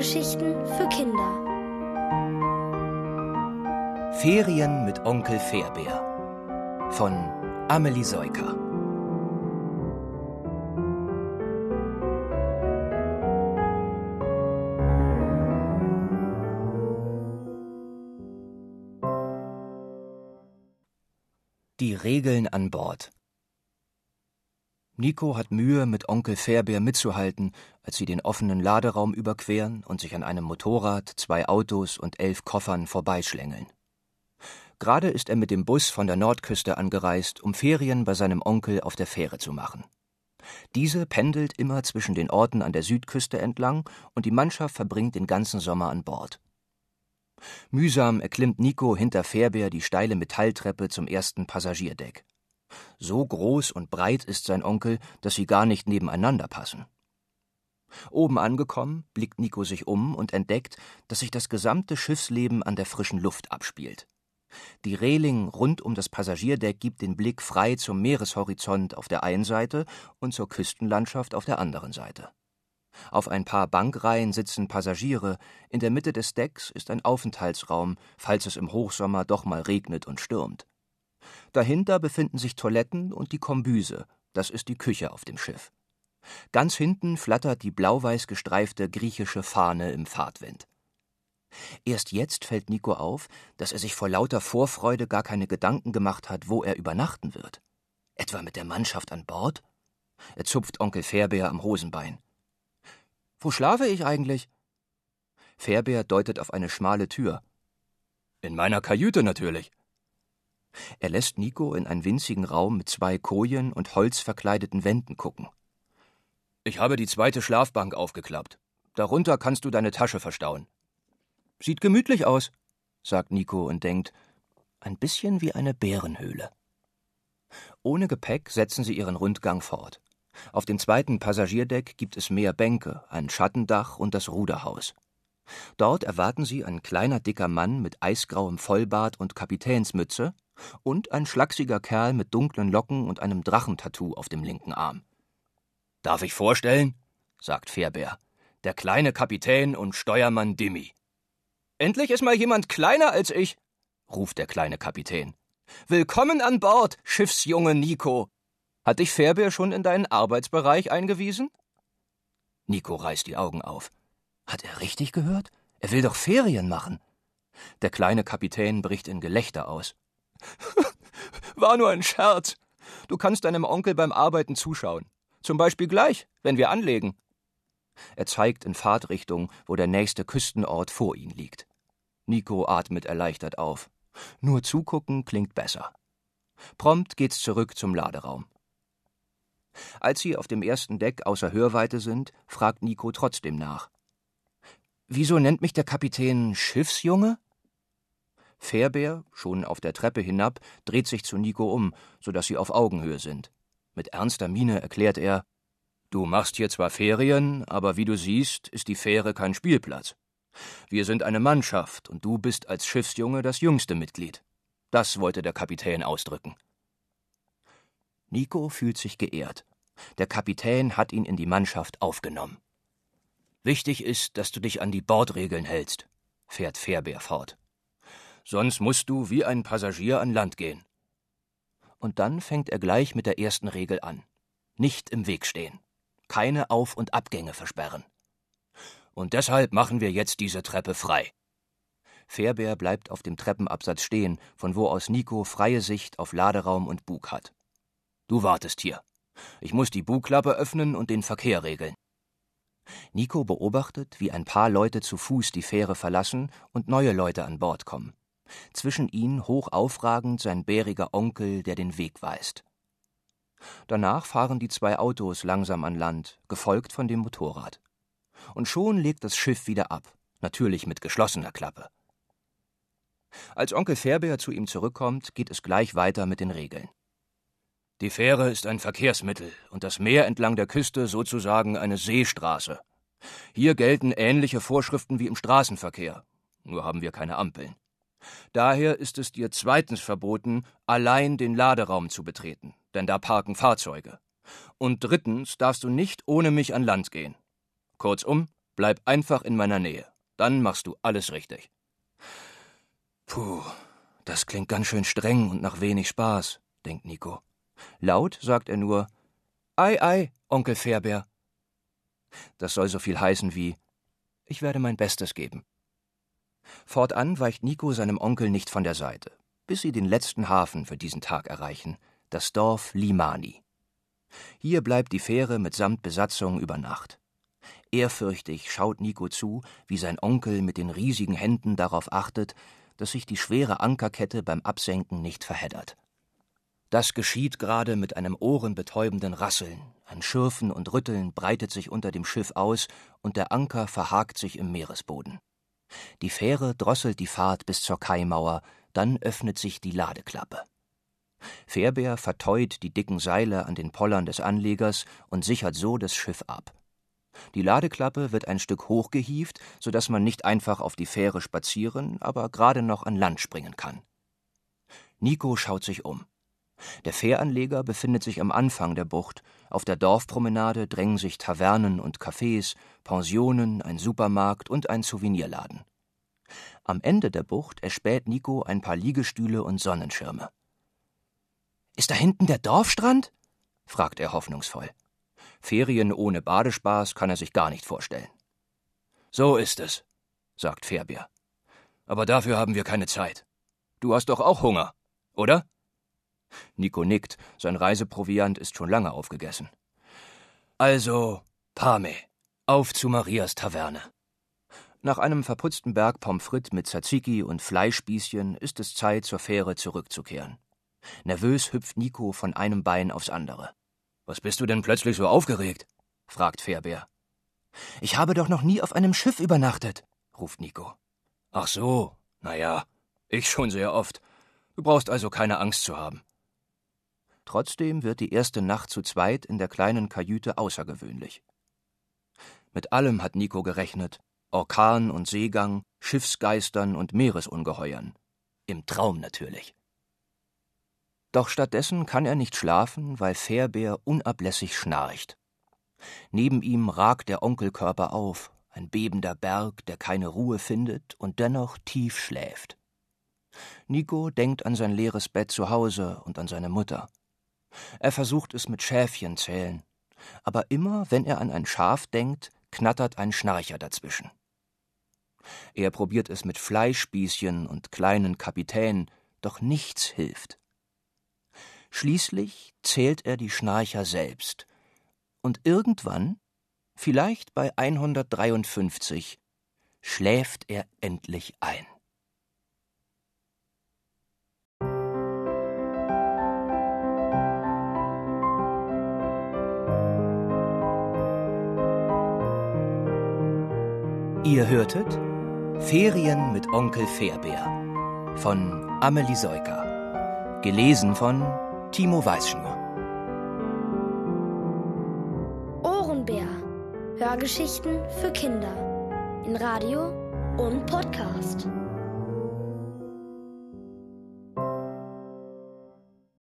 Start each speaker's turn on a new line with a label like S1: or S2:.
S1: Hörgeschichten für Kinder.
S2: Ferien mit Onkel Fairbär von Amelie Seuker. Die Regeln an Bord. Nico hat Mühe, mit Onkel Fairbär mitzuhalten, als sie den offenen Laderaum überqueren und sich an einem Motorrad, zwei Autos und elf Koffern vorbeischlängeln. Gerade ist er mit dem Bus von der Nordküste angereist, um Ferien bei seinem Onkel auf der Fähre zu machen. Diese pendelt immer zwischen den Orten an der Südküste entlang und die Mannschaft verbringt den ganzen Sommer an Bord. Mühsam erklimmt Nico hinter Fairbär die steile Metalltreppe zum ersten Passagierdeck. So groß und breit ist sein Onkel, dass sie gar nicht nebeneinander passen. Oben angekommen, blickt Nico sich um und entdeckt, dass sich das gesamte Schiffsleben an der frischen Luft abspielt. Die Reling rund um das Passagierdeck gibt den Blick frei zum Meereshorizont auf der einen Seite und zur Küstenlandschaft auf der anderen Seite. Auf ein paar Bankreihen sitzen Passagiere, in der Mitte des Decks ist ein Aufenthaltsraum, falls es im Hochsommer doch mal regnet und stürmt. Dahinter befinden sich Toiletten und die Kombüse, das ist die Küche auf dem Schiff. Ganz hinten flattert die blau-weiß gestreifte griechische Fahne im Fahrtwind. Erst jetzt fällt Nico auf, dass er sich vor lauter Vorfreude gar keine Gedanken gemacht hat, wo er übernachten wird. Etwa mit der Mannschaft an Bord? Er zupft Onkel Fairbär am Hosenbein. Wo schlafe ich eigentlich? Fairbär deutet auf eine schmale Tür. In meiner Kajüte natürlich. Er lässt Nico in einen winzigen Raum mit zwei Kojen und holzverkleideten Wänden gucken. Ich habe die zweite Schlafbank aufgeklappt. Darunter kannst du deine Tasche verstauen. Sieht gemütlich aus, sagt Nico und denkt, ein bisschen wie eine Bärenhöhle. Ohne Gepäck setzen sie ihren Rundgang fort. Auf dem zweiten Passagierdeck gibt es mehr Bänke, ein Schattendach und das Ruderhaus. Dort erwarten sie ein kleiner dicker Mann mit eisgrauem Vollbart und Kapitänsmütze und ein schlachsiger Kerl mit dunklen Locken und einem Drachentattoo auf dem linken Arm. Darf ich vorstellen? sagt Fairbär. Der kleine Kapitän und Steuermann Dimmi. Endlich ist mal jemand kleiner als ich, ruft der kleine Kapitän. Willkommen an Bord, Schiffsjunge Nico. Hat dich Fairbär schon in deinen Arbeitsbereich eingewiesen? Nico reißt die Augen auf. Hat er richtig gehört? Er will doch Ferien machen. Der kleine Kapitän bricht in Gelächter aus. War nur ein Scherz. Du kannst deinem Onkel beim Arbeiten zuschauen. Zum Beispiel gleich, wenn wir anlegen. Er zeigt in Fahrtrichtung, wo der nächste Küstenort vor ihnen liegt. Nico atmet erleichtert auf. Nur zugucken klingt besser. Prompt geht's zurück zum Laderaum. Als sie auf dem ersten Deck außer Hörweite sind, fragt Nico trotzdem nach. Wieso nennt mich der Kapitän Schiffsjunge? Fairbär, schon auf der Treppe hinab, dreht sich zu Nico um, so dass sie auf Augenhöhe sind. Mit ernster Miene erklärt er: Du machst hier zwar Ferien, aber wie du siehst, ist die Fähre kein Spielplatz. Wir sind eine Mannschaft und du bist als Schiffsjunge das jüngste Mitglied. Das wollte der Kapitän ausdrücken. Nico fühlt sich geehrt. Der Kapitän hat ihn in die Mannschaft aufgenommen. Wichtig ist, dass du dich an die Bordregeln hältst, fährt Fairbär fort sonst musst du wie ein Passagier an Land gehen. Und dann fängt er gleich mit der ersten Regel an. Nicht im Weg stehen. Keine Auf- und Abgänge versperren. Und deshalb machen wir jetzt diese Treppe frei. Fairbär bleibt auf dem Treppenabsatz stehen, von wo aus Nico freie Sicht auf Laderaum und Bug hat. Du wartest hier. Ich muss die Bugklappe öffnen und den Verkehr regeln. Nico beobachtet, wie ein paar Leute zu Fuß die Fähre verlassen und neue Leute an Bord kommen zwischen ihnen hoch aufragend sein bäriger Onkel, der den Weg weist. Danach fahren die zwei Autos langsam an Land, gefolgt von dem Motorrad. Und schon legt das Schiff wieder ab, natürlich mit geschlossener Klappe. Als Onkel Fairbär zu ihm zurückkommt, geht es gleich weiter mit den Regeln. Die Fähre ist ein Verkehrsmittel und das Meer entlang der Küste sozusagen eine Seestraße. Hier gelten ähnliche Vorschriften wie im Straßenverkehr, nur haben wir keine Ampeln. Daher ist es dir zweitens verboten, allein den Laderaum zu betreten, denn da parken Fahrzeuge. Und drittens darfst du nicht ohne mich an Land gehen. Kurzum, Bleib einfach in meiner Nähe. Dann machst du alles richtig. Puh, das klingt ganz schön streng und nach wenig Spaß, denkt Nico. Laut sagt er nur Ei, ei, Onkel Fairbär. Das soll so viel heißen wie Ich werde mein Bestes geben. Fortan weicht Nico seinem Onkel nicht von der Seite, bis sie den letzten Hafen für diesen Tag erreichen, das Dorf Limani. Hier bleibt die Fähre mitsamt Besatzung über Nacht. Ehrfürchtig schaut Nico zu, wie sein Onkel mit den riesigen Händen darauf achtet, dass sich die schwere Ankerkette beim Absenken nicht verheddert. Das geschieht gerade mit einem ohrenbetäubenden Rasseln. Ein Schürfen und Rütteln breitet sich unter dem Schiff aus und der Anker verhakt sich im Meeresboden. Die Fähre drosselt die Fahrt bis zur Kaimauer, dann öffnet sich die Ladeklappe. Fährbär verteut die dicken Seile an den Pollern des Anlegers und sichert so das Schiff ab. Die Ladeklappe wird ein Stück hochgehieft, so dass man nicht einfach auf die Fähre spazieren, aber gerade noch an Land springen kann. Nico schaut sich um. Der Fähranleger befindet sich am Anfang der Bucht. Auf der Dorfpromenade drängen sich Tavernen und Cafés, Pensionen, ein Supermarkt und ein Souvenirladen. Am Ende der Bucht erspäht Nico ein paar Liegestühle und Sonnenschirme. Ist da hinten der Dorfstrand? fragt er hoffnungsvoll. Ferien ohne Badespaß kann er sich gar nicht vorstellen. So ist es, sagt Fairbär. Aber dafür haben wir keine Zeit. Du hast doch auch Hunger, oder? Nico nickt, sein Reiseproviant ist schon lange aufgegessen. Also, Pame, auf zu Marias Taverne. Nach einem verputzten Berg Pommes frites mit Tzatziki und Fleischspießchen ist es Zeit, zur Fähre zurückzukehren. Nervös hüpft Nico von einem Bein aufs andere. Was bist du denn plötzlich so aufgeregt? fragt Fairbär. Ich habe doch noch nie auf einem Schiff übernachtet, ruft Nico. Ach so, na ja, ich schon sehr oft. Du brauchst also keine Angst zu haben. Trotzdem wird die erste Nacht zu zweit in der kleinen Kajüte außergewöhnlich. Mit allem hat Nico gerechnet: Orkan und Seegang, Schiffsgeistern und Meeresungeheuern. Im Traum natürlich. Doch stattdessen kann er nicht schlafen, weil Fairbär unablässig schnarcht. Neben ihm ragt der Onkelkörper auf, ein bebender Berg, der keine Ruhe findet und dennoch tief schläft. Nico denkt an sein leeres Bett zu Hause und an seine Mutter. Er versucht es mit Schäfchen zählen, aber immer, wenn er an ein Schaf denkt, knattert ein Schnarcher dazwischen. Er probiert es mit Fleischspießchen und kleinen Kapitänen, doch nichts hilft. Schließlich zählt er die Schnarcher selbst. Und irgendwann, vielleicht bei 153, schläft er endlich ein. Ihr hörtet Ferien mit Onkel Fairbär von Amelie Seuker. Gelesen von Timo Weißschnur.
S1: Ohrenbär. Hörgeschichten für Kinder. In Radio und Podcast.